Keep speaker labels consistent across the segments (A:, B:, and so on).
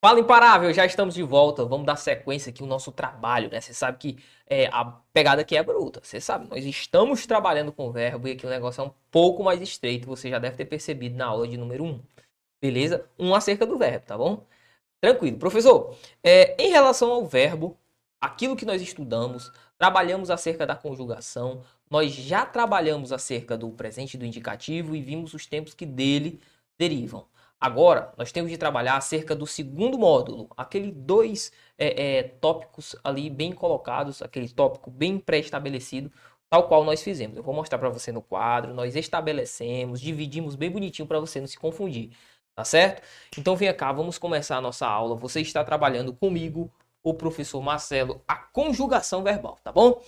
A: Fala imparável, já estamos de volta. Vamos dar sequência aqui ao nosso trabalho, né? Você sabe que é, a pegada aqui é bruta. Você sabe, nós estamos trabalhando com o verbo e aqui o negócio é um pouco mais estreito. Você já deve ter percebido na aula de número 1. Beleza? Um acerca do verbo, tá bom? Tranquilo. Professor, é, em relação ao verbo, aquilo que nós estudamos, trabalhamos acerca da conjugação, nós já trabalhamos acerca do presente do indicativo e vimos os tempos que dele derivam. Agora, nós temos de trabalhar acerca do segundo módulo, aquele dois é, é, tópicos ali bem colocados, aquele tópico bem pré-estabelecido, tal qual nós fizemos. Eu vou mostrar para você no quadro, nós estabelecemos, dividimos bem bonitinho para você não se confundir, tá certo? Então vem cá, vamos começar a nossa aula. Você está trabalhando comigo, o professor Marcelo, a conjugação verbal, tá bom?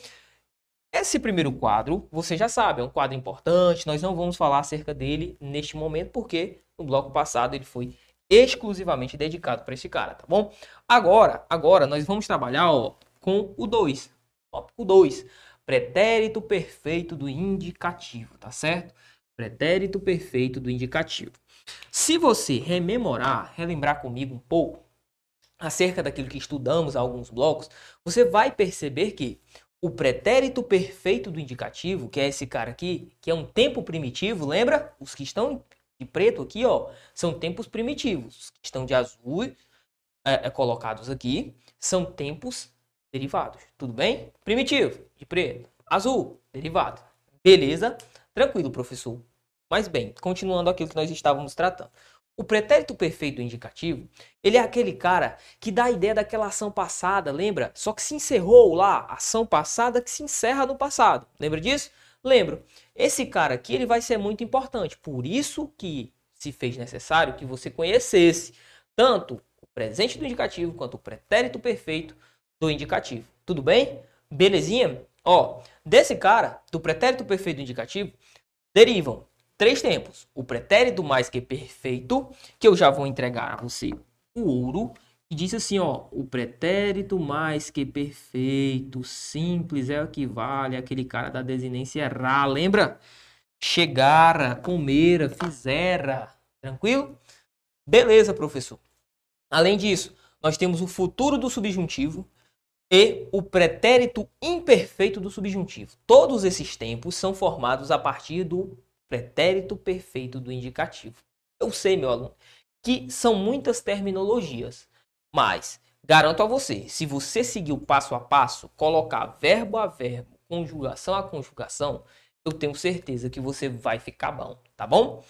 A: Esse primeiro quadro, você já sabe, é um quadro importante, nós não vamos falar acerca dele neste momento, porque no bloco passado ele foi exclusivamente dedicado para esse cara, tá bom? Agora, agora nós vamos trabalhar ó, com o 2, tópico 2, pretérito perfeito do indicativo, tá certo? Pretérito perfeito do indicativo. Se você rememorar, relembrar comigo um pouco acerca daquilo que estudamos há alguns blocos, você vai perceber que o pretérito perfeito do indicativo, que é esse cara aqui, que é um tempo primitivo, lembra? Os que estão de preto aqui, ó, são tempos primitivos. Os que estão de azul é, é, colocados aqui são tempos derivados. Tudo bem? Primitivo, de preto. Azul, derivado. Beleza? Tranquilo, professor. Mas bem, continuando aquilo que nós estávamos tratando. O pretérito perfeito indicativo, ele é aquele cara que dá a ideia daquela ação passada, lembra? Só que se encerrou lá, ação passada que se encerra no passado. Lembra disso? Lembro. Esse cara aqui, ele vai ser muito importante. Por isso que se fez necessário que você conhecesse tanto o presente do indicativo quanto o pretérito perfeito do indicativo. Tudo bem? Belezinha? Ó, desse cara, do pretérito perfeito do indicativo, derivam três tempos. O pretérito mais que perfeito, que eu já vou entregar a você o ouro, e diz assim, ó, o pretérito mais que perfeito, simples, é o que vale aquele cara da desinência errar, lembra? Chegara, comera, fizera, tranquilo? Beleza, professor. Além disso, nós temos o futuro do subjuntivo e o pretérito imperfeito do subjuntivo. Todos esses tempos são formados a partir do pretérito perfeito do indicativo. Eu sei, meu aluno, que são muitas terminologias, mas garanto a você, se você seguir o passo a passo, colocar verbo a verbo, conjugação a conjugação, eu tenho certeza que você vai ficar bom, tá bom?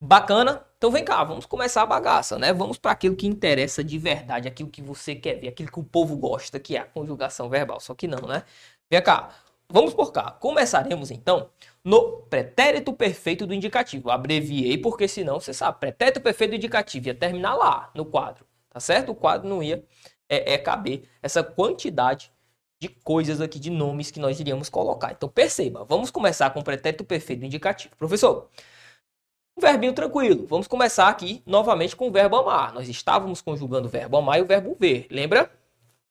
A: Bacana? Então vem cá, vamos começar a bagaça, né? Vamos para aquilo que interessa de verdade, aquilo que você quer ver, aquilo que o povo gosta, que é a conjugação verbal. Só que não, né? Vem cá, vamos por cá. Começaremos então no pretérito perfeito do indicativo. Abreviei porque senão você sabe, pretérito perfeito do indicativo ia terminar lá no quadro, tá certo? O quadro não ia é, é caber essa quantidade de coisas aqui, de nomes que nós iríamos colocar. Então perceba, vamos começar com o pretérito perfeito indicativo. Professor, um verbinho tranquilo. Vamos começar aqui novamente com o verbo amar. Nós estávamos conjugando o verbo amar e o verbo ver, lembra?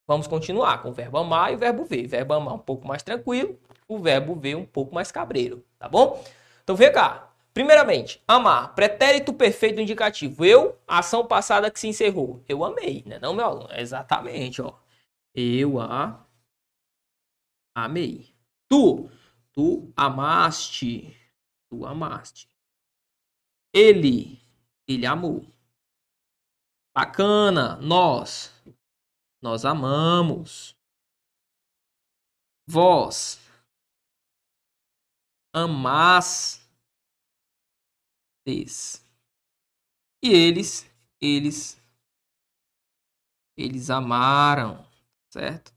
A: Vamos continuar com o verbo amar e o verbo ver. Verbo amar um pouco mais tranquilo, o verbo ver um pouco mais cabreiro, tá bom? Então vem cá. Primeiramente, amar, pretérito perfeito indicativo. Eu, ação passada que se encerrou. Eu amei, né? Não, meu aluno? Exatamente, ó. Eu a amei. Tu, tu amaste. Tu amaste. Ele, ele amou. Bacana, nós, nós amamos. Vós, E eles, eles, eles amaram, certo?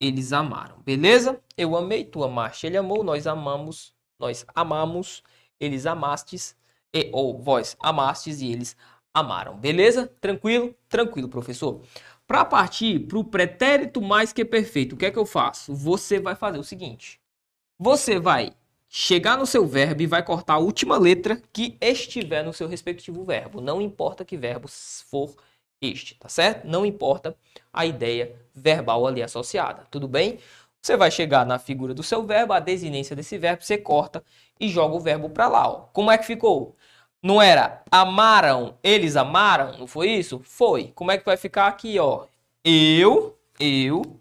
A: Eles amaram, beleza? Eu amei, tu amaste, ele amou, nós amamos, nós amamos, eles amastes, e, ou vós amastes e eles amaram, beleza? Tranquilo? Tranquilo, professor. Para partir para o pretérito mais que perfeito, o que é que eu faço? Você vai fazer o seguinte: você vai chegar no seu verbo e vai cortar a última letra que estiver no seu respectivo verbo. Não importa que verbo for este, tá certo? Não importa a ideia verbal ali associada, tudo bem? Você vai chegar na figura do seu verbo, a desinência desse verbo, você corta e joga o verbo para lá. Ó. Como é que ficou? Não era amaram, eles amaram, não foi isso? Foi. Como é que vai ficar aqui, ó? Eu, eu,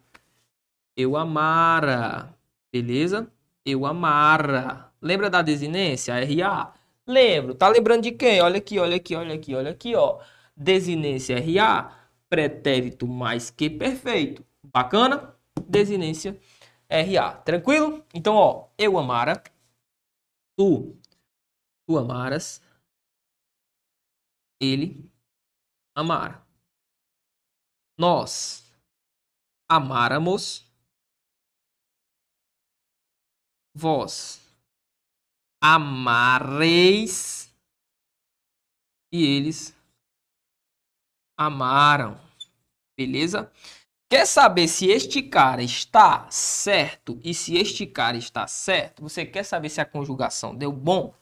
A: eu amara. Beleza? Eu amara. Lembra da desinência? RA. Lembro. Tá lembrando de quem? Olha aqui, olha aqui, olha aqui, olha aqui, ó. Desinência RA, pretérito mais que perfeito. Bacana? Desinência RA. Tranquilo? Então, ó, eu amara, tu, tu amaras, ele amara. Nós amáramos, vós amareis e eles amaram. Beleza? Quer saber se este cara está certo e se este cara está certo? Você quer saber se a conjugação deu bom?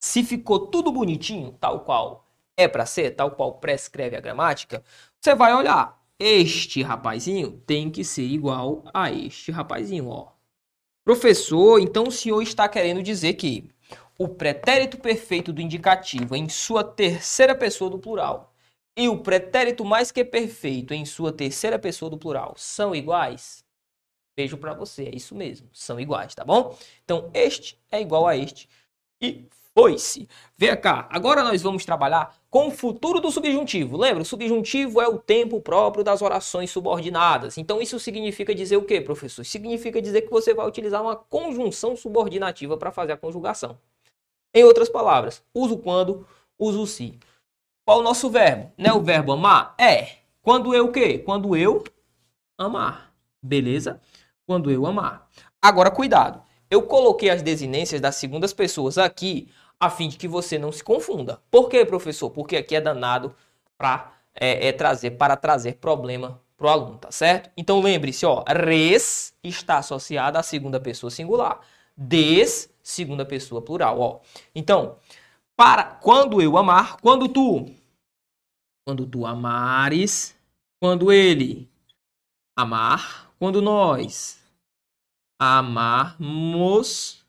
A: Se ficou tudo bonitinho, tal qual é para ser, tal qual prescreve a gramática? Você vai olhar. Este rapazinho tem que ser igual a este rapazinho, ó. Professor, então o senhor está querendo dizer que o pretérito perfeito do indicativo em sua terceira pessoa do plural e o pretérito mais que perfeito em sua terceira pessoa do plural são iguais? Beijo para você, é isso mesmo, são iguais, tá bom? Então, este é igual a este e foi-se. Vem cá, agora nós vamos trabalhar com o futuro do subjuntivo. Lembra, o subjuntivo é o tempo próprio das orações subordinadas. Então, isso significa dizer o quê, professor? Significa dizer que você vai utilizar uma conjunção subordinativa para fazer a conjugação. Em outras palavras, uso quando, uso se. Qual o nosso verbo? Não é o verbo amar? É. Quando eu o quê? Quando eu amar. Beleza? Quando eu amar. Agora, cuidado. Eu coloquei as desinências das segundas pessoas aqui a fim de que você não se confunda. Por quê, professor? Porque aqui é danado para é, é, trazer, para trazer problema para o aluno, tá certo? Então lembre-se, ó, res está associada à segunda pessoa singular. Des, segunda pessoa plural, ó. Então, para quando eu amar, quando tu quando tu amares, quando ele amar, quando nós amarmos,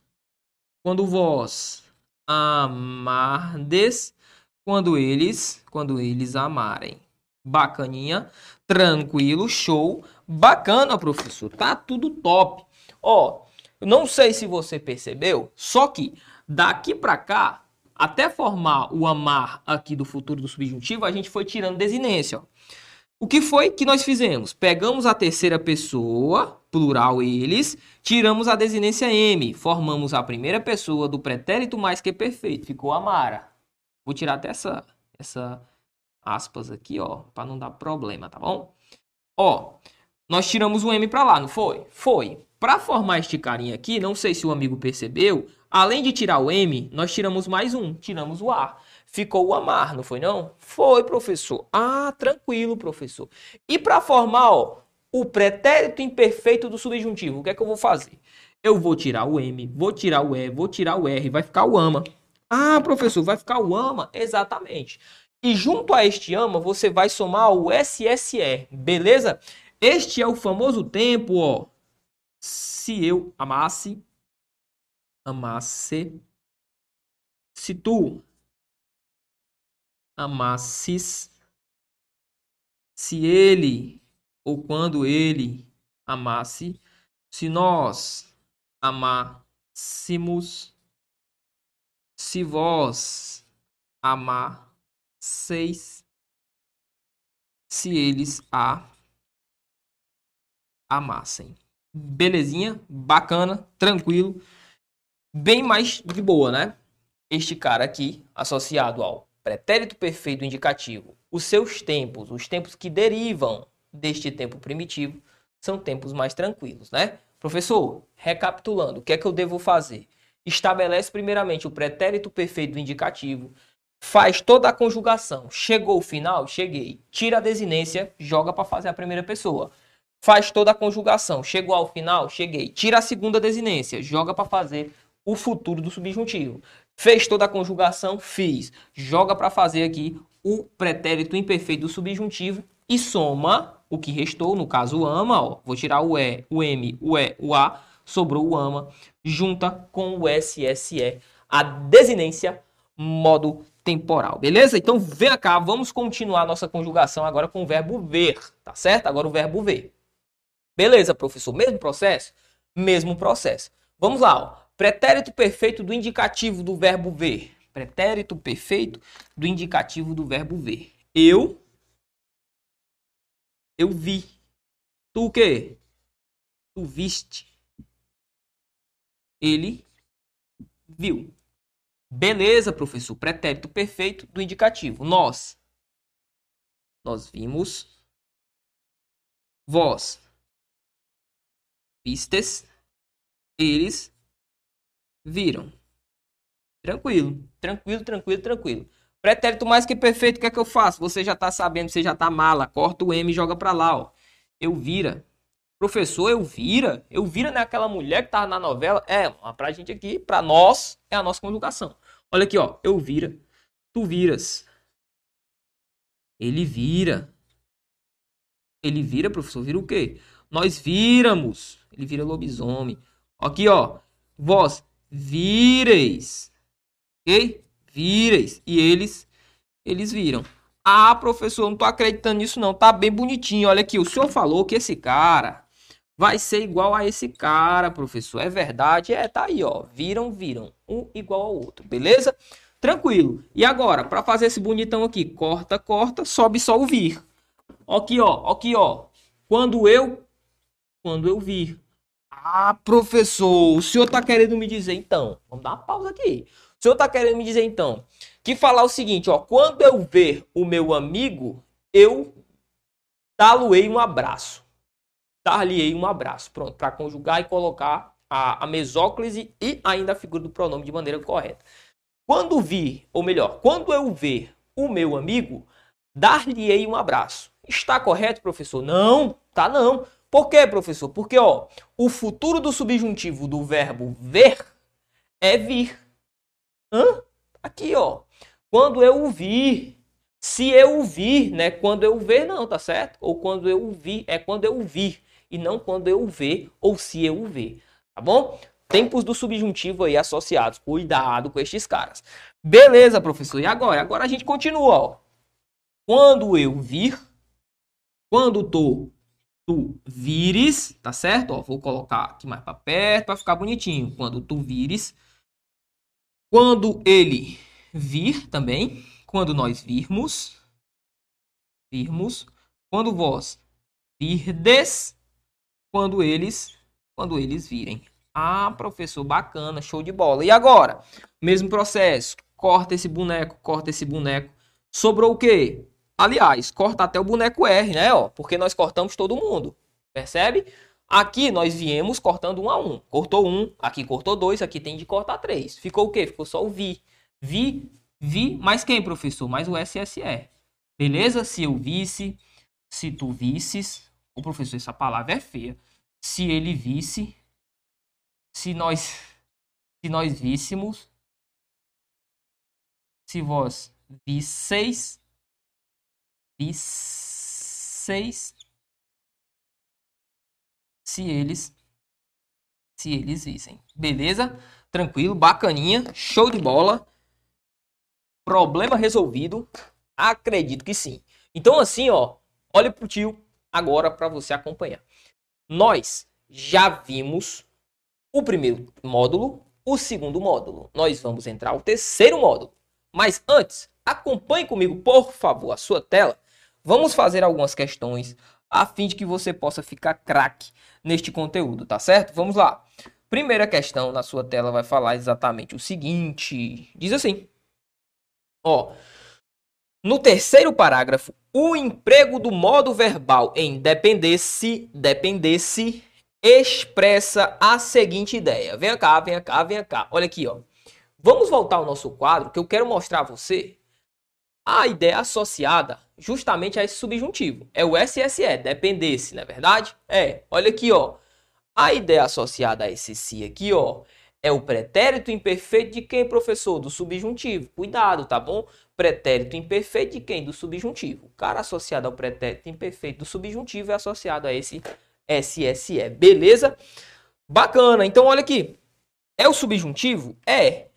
A: quando vós amardes, quando eles, quando eles amarem. Bacaninha, tranquilo, show, bacana, professor. Tá tudo top. Ó, não sei se você percebeu, só que daqui para cá até formar o amar aqui do futuro do subjuntivo, a gente foi tirando desinência. Ó. O que foi que nós fizemos? Pegamos a terceira pessoa, plural eles, tiramos a desinência M, formamos a primeira pessoa do pretérito mais que perfeito, ficou amara. Vou tirar até essa, essa aspas aqui, ó, para não dar problema, tá bom? Ó, nós tiramos o M para lá, não foi? Foi. Para formar este carinha aqui, não sei se o amigo percebeu, além de tirar o M, nós tiramos mais um, tiramos o A. Ficou o amar, não foi não? Foi, professor. Ah, tranquilo, professor. E para formar ó, o pretérito imperfeito do subjuntivo, o que é que eu vou fazer? Eu vou tirar o M, vou tirar o E, vou tirar o R, vai ficar o ama. Ah, professor, vai ficar o ama? Exatamente. E junto a este ama, você vai somar o SSE, beleza? Este é o famoso tempo, ó, se eu amasse, amasse, se tu amasses, se ele ou quando ele amasse, se nós amássemos, se vós amasseis, se eles a amassem. Belezinha, bacana, tranquilo, bem mais de boa, né? Este cara aqui, associado ao pretérito perfeito indicativo, os seus tempos, os tempos que derivam deste tempo primitivo, são tempos mais tranquilos, né? Professor, recapitulando, o que é que eu devo fazer? Estabelece primeiramente o pretérito perfeito indicativo, faz toda a conjugação. Chegou o final? Cheguei. Tira a desinência, joga para fazer a primeira pessoa faz toda a conjugação. Chegou ao final? Cheguei. Tira a segunda desinência, joga para fazer o futuro do subjuntivo. Fez toda a conjugação? Fiz. Joga para fazer aqui o pretérito imperfeito do subjuntivo e soma o que restou, no caso o ama, ó. Vou tirar o E, o M, o E, o A, sobrou o ama, junta com o SSE, a desinência modo temporal, beleza? Então vem cá, vamos continuar nossa conjugação agora com o verbo ver, tá certo? Agora o verbo ver. Beleza, professor? Mesmo processo? Mesmo processo. Vamos lá, ó. Pretérito perfeito do indicativo do verbo ver. Pretérito perfeito do indicativo do verbo ver. Eu eu vi. Tu o quê? Tu viste. Ele viu. Beleza, professor. Pretérito perfeito do indicativo. Nós. Nós vimos. Vós. Vistes. Eles viram. Tranquilo. Tranquilo, tranquilo, tranquilo. Pretérito mais que perfeito, o que é que eu faço? Você já tá sabendo, você já tá mala. Corta o M e joga pra lá, ó. Eu vira. Professor, eu vira? Eu vira naquela mulher que tava na novela? É, pra gente aqui, pra nós, é a nossa conjugação. Olha aqui, ó. Eu vira. Tu viras. Ele vira. Ele vira, professor. Vira o quê? Nós viramos. Ele vira lobisomem. Aqui, ó. Vós vireis. Ok? Vireis. E eles, eles viram. Ah, professor, não tô acreditando nisso não. Tá bem bonitinho. Olha aqui, o senhor falou que esse cara vai ser igual a esse cara, professor. É verdade? É, tá aí, ó. Viram, viram. Um igual ao outro, beleza? Tranquilo. E agora, para fazer esse bonitão aqui, corta, corta, sobe só o vir. Aqui, ó, aqui, ó. Quando eu quando eu vir. Ah, professor, o senhor tá querendo me dizer então. Vamos dar uma pausa aqui. O senhor tá querendo me dizer então que falar o seguinte, ó, quando eu ver o meu amigo, eu dar-lhe um abraço dar-lhe um abraço. Pronto, para conjugar e colocar a, a mesóclise e ainda a figura do pronome de maneira correta. Quando vir, ou melhor, quando eu ver o meu amigo, dar-lhe um abraço. Está correto, professor? Não, tá não. Por quê, professor? Porque ó, o futuro do subjuntivo do verbo ver é vir. Hã? Aqui, ó. Quando eu vir, se eu vir, né? Quando eu ver, não, tá certo? Ou quando eu vir, é quando eu vir e não quando eu ver ou se eu ver, tá bom? Tempos do subjuntivo aí associados. Cuidado com estes caras. Beleza, professor. E agora? Agora a gente continua, ó. Quando eu vir, quando tu, tu vires, tá certo? Ó, vou colocar aqui mais para perto para ficar bonitinho. Quando tu vires, quando ele vir também, quando nós virmos, virmos, quando vós virdes, quando eles quando eles virem. Ah, professor, bacana, show de bola. E agora? Mesmo processo. Corta esse boneco, corta esse boneco. Sobrou o quê? Aliás, corta até o boneco R, né? Ó, porque nós cortamos todo mundo. Percebe? Aqui nós viemos cortando um a um. Cortou um, aqui cortou dois, aqui tem de cortar três. Ficou o quê? Ficou só o vi. Vi, vi, mais quem, professor? Mais o SSE. Beleza? Se eu visse, se tu visses, o professor, essa palavra é feia. Se ele visse, se nós, se nós víssemos, se vós visseis, visseis, se eles, se eles vissem. Beleza? Tranquilo, bacaninha, show de bola. Problema resolvido? Acredito que sim. Então assim, ó, olha pro tio agora para você acompanhar. Nós já vimos o primeiro módulo, o segundo módulo. Nós vamos entrar o terceiro módulo. Mas antes, acompanhe comigo, por favor, a sua tela. Vamos fazer algumas questões a fim de que você possa ficar craque neste conteúdo, tá certo? Vamos lá. Primeira questão na sua tela vai falar exatamente o seguinte. Diz assim: Ó, no terceiro parágrafo, o emprego do modo verbal em dependesse, dependesse expressa a seguinte ideia. Venha cá, venha cá, venha cá. Olha aqui, ó. Vamos voltar ao nosso quadro que eu quero mostrar a você a ideia associada justamente a esse subjuntivo. É o SSE, dependesse, não é verdade? É, olha aqui, ó. A ideia associada a esse si aqui, ó, é o pretérito imperfeito de quem, professor? Do subjuntivo. Cuidado, tá bom? Pretérito imperfeito de quem? Do subjuntivo. O cara associado ao pretérito imperfeito do subjuntivo é associado a esse SSE. Beleza? Bacana. Então, olha aqui. É o subjuntivo? É.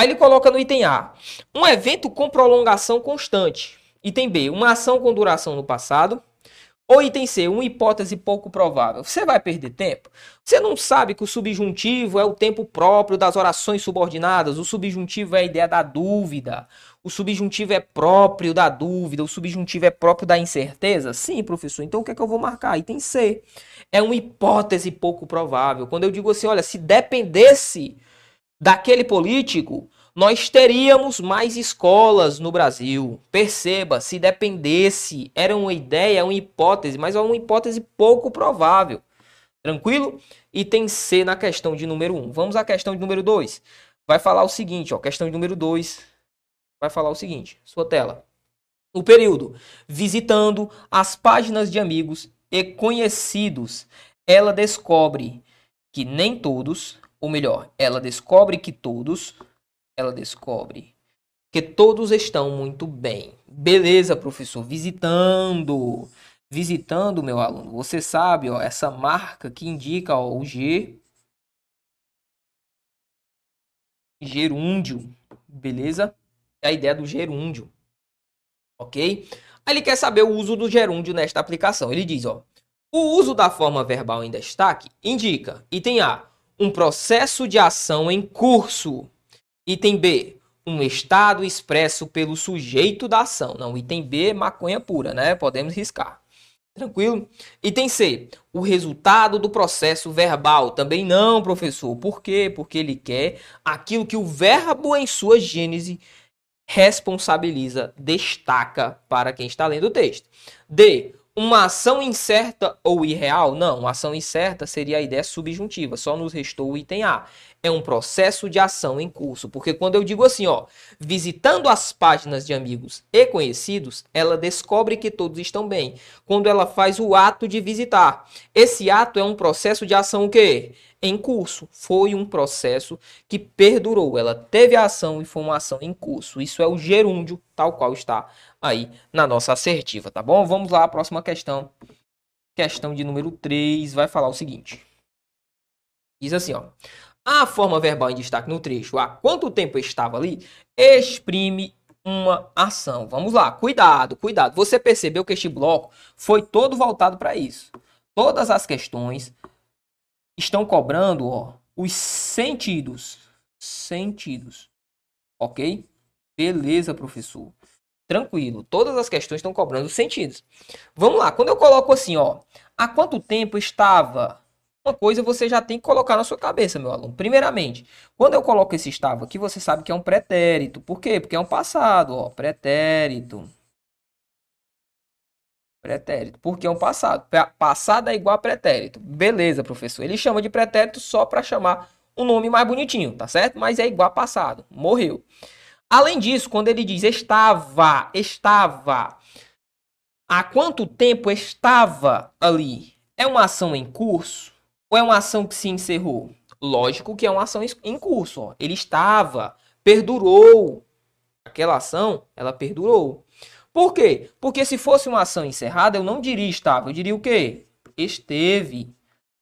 A: Aí ele coloca no item A, um evento com prolongação constante. Item B, uma ação com duração no passado. Ou item C, uma hipótese pouco provável. Você vai perder tempo? Você não sabe que o subjuntivo é o tempo próprio das orações subordinadas. O subjuntivo é a ideia da dúvida. O subjuntivo é próprio da dúvida. O subjuntivo é próprio da incerteza? Sim, professor. Então o que é que eu vou marcar? Item C. É uma hipótese pouco provável. Quando eu digo assim, olha, se dependesse daquele político, nós teríamos mais escolas no Brasil. Perceba, se dependesse, era uma ideia, uma hipótese, mas é uma hipótese pouco provável. Tranquilo? E tem C na questão de número 1. Vamos à questão de número 2. Vai falar o seguinte, ó, questão de número 2. Vai falar o seguinte, sua tela. O período visitando as páginas de amigos e conhecidos, ela descobre que nem todos, ou melhor, ela descobre que todos ela descobre que todos estão muito bem. Beleza, professor, visitando, visitando meu aluno. Você sabe, ó, essa marca que indica ó, o G gerúndio, beleza? É a ideia do gerúndio. OK? Aí ele quer saber o uso do gerúndio nesta aplicação. Ele diz, ó: O uso da forma verbal em destaque indica item A, um processo de ação em curso Item B, um estado expresso pelo sujeito da ação. Não, item B é maconha pura, né? Podemos riscar. Tranquilo? Item C, o resultado do processo verbal. Também não, professor. Por quê? Porque ele quer aquilo que o verbo em sua gênese responsabiliza, destaca para quem está lendo o texto. D, uma ação incerta ou irreal? Não, uma ação incerta seria a ideia subjuntiva, só nos restou o item A é um processo de ação em curso. Porque quando eu digo assim, ó, visitando as páginas de amigos e conhecidos, ela descobre que todos estão bem. Quando ela faz o ato de visitar, esse ato é um processo de ação o quê? Em curso. Foi um processo que perdurou. Ela teve a ação e foi uma ação em curso. Isso é o gerúndio, tal qual está aí na nossa assertiva, tá bom? Vamos lá, próxima questão. Questão de número 3 vai falar o seguinte. Diz assim, ó. A forma verbal em destaque no trecho, há quanto tempo estava ali, exprime uma ação. Vamos lá, cuidado, cuidado. Você percebeu que este bloco foi todo voltado para isso. Todas as questões estão cobrando ó, os sentidos. Sentidos. Ok? Beleza, professor. Tranquilo. Todas as questões estão cobrando os sentidos. Vamos lá. Quando eu coloco assim, ó, há quanto tempo estava uma coisa você já tem que colocar na sua cabeça, meu aluno. Primeiramente, quando eu coloco esse estava aqui, você sabe que é um pretérito. Por quê? Porque é um passado, ó, pretérito. Pretérito, porque é um passado. Passado é igual a pretérito. Beleza, professor. Ele chama de pretérito só para chamar um nome mais bonitinho, tá certo? Mas é igual a passado. Morreu. Além disso, quando ele diz estava, estava, há quanto tempo estava ali? É uma ação em curso? Ou é uma ação que se encerrou? Lógico que é uma ação em curso. Ó. Ele estava, perdurou. Aquela ação, ela perdurou. Por quê? Porque se fosse uma ação encerrada, eu não diria estava. Eu diria o quê? Esteve.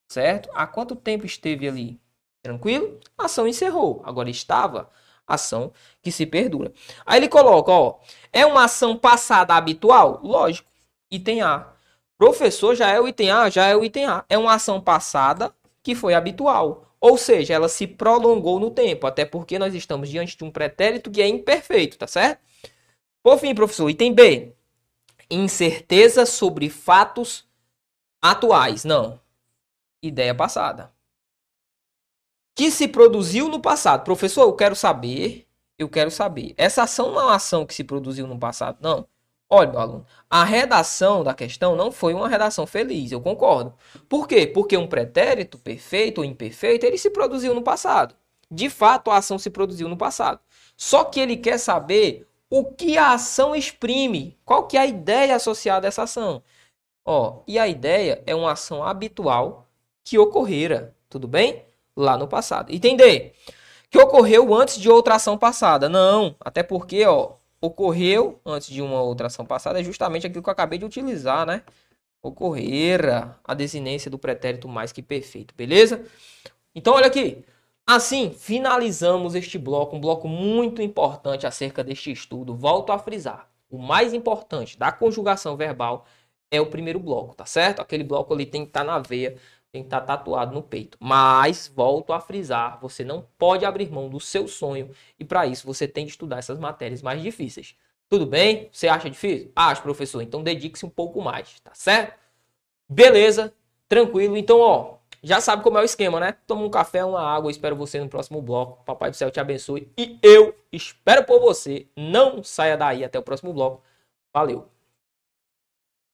A: Certo? Há quanto tempo esteve ali? Tranquilo? A ação encerrou. Agora estava, ação que se perdura. Aí ele coloca, ó, é uma ação passada habitual? Lógico. Item A. Professor já é o item A, já é o item A. É uma ação passada que foi habitual. Ou seja, ela se prolongou no tempo, até porque nós estamos diante de um pretérito que é imperfeito, tá certo? Por fim, professor, item B. Incerteza sobre fatos atuais. Não. Ideia passada. Que se produziu no passado. Professor, eu quero saber. Eu quero saber. Essa ação não é uma ação que se produziu no passado, não. Olha, meu aluno, a redação da questão não foi uma redação feliz, eu concordo. Por quê? Porque um pretérito perfeito ou imperfeito, ele se produziu no passado. De fato, a ação se produziu no passado. Só que ele quer saber o que a ação exprime, qual que é a ideia associada a essa ação. Ó, e a ideia é uma ação habitual que ocorrera, tudo bem? Lá no passado. Entender? Que ocorreu antes de outra ação passada. Não, até porque, ó, ocorreu antes de uma outra ação passada é justamente aquilo que eu acabei de utilizar, né? Ocorrera a desinência do pretérito mais que perfeito, beleza? Então, olha aqui. Assim, finalizamos este bloco, um bloco muito importante acerca deste estudo. Volto a frisar. O mais importante da conjugação verbal é o primeiro bloco, tá certo? Aquele bloco ali tem que estar tá na veia, tem que estar tá tatuado no peito. Mas, volto a frisar, você não pode abrir mão do seu sonho e para isso você tem de estudar essas matérias mais difíceis. Tudo bem? Você acha difícil? Acho, professor. Então dedique-se um pouco mais, tá certo? Beleza, tranquilo. Então, ó, já sabe como é o esquema, né? Toma um café, uma água, espero você no próximo bloco. Papai do céu te abençoe e eu espero por você. Não saia daí até o próximo bloco. Valeu.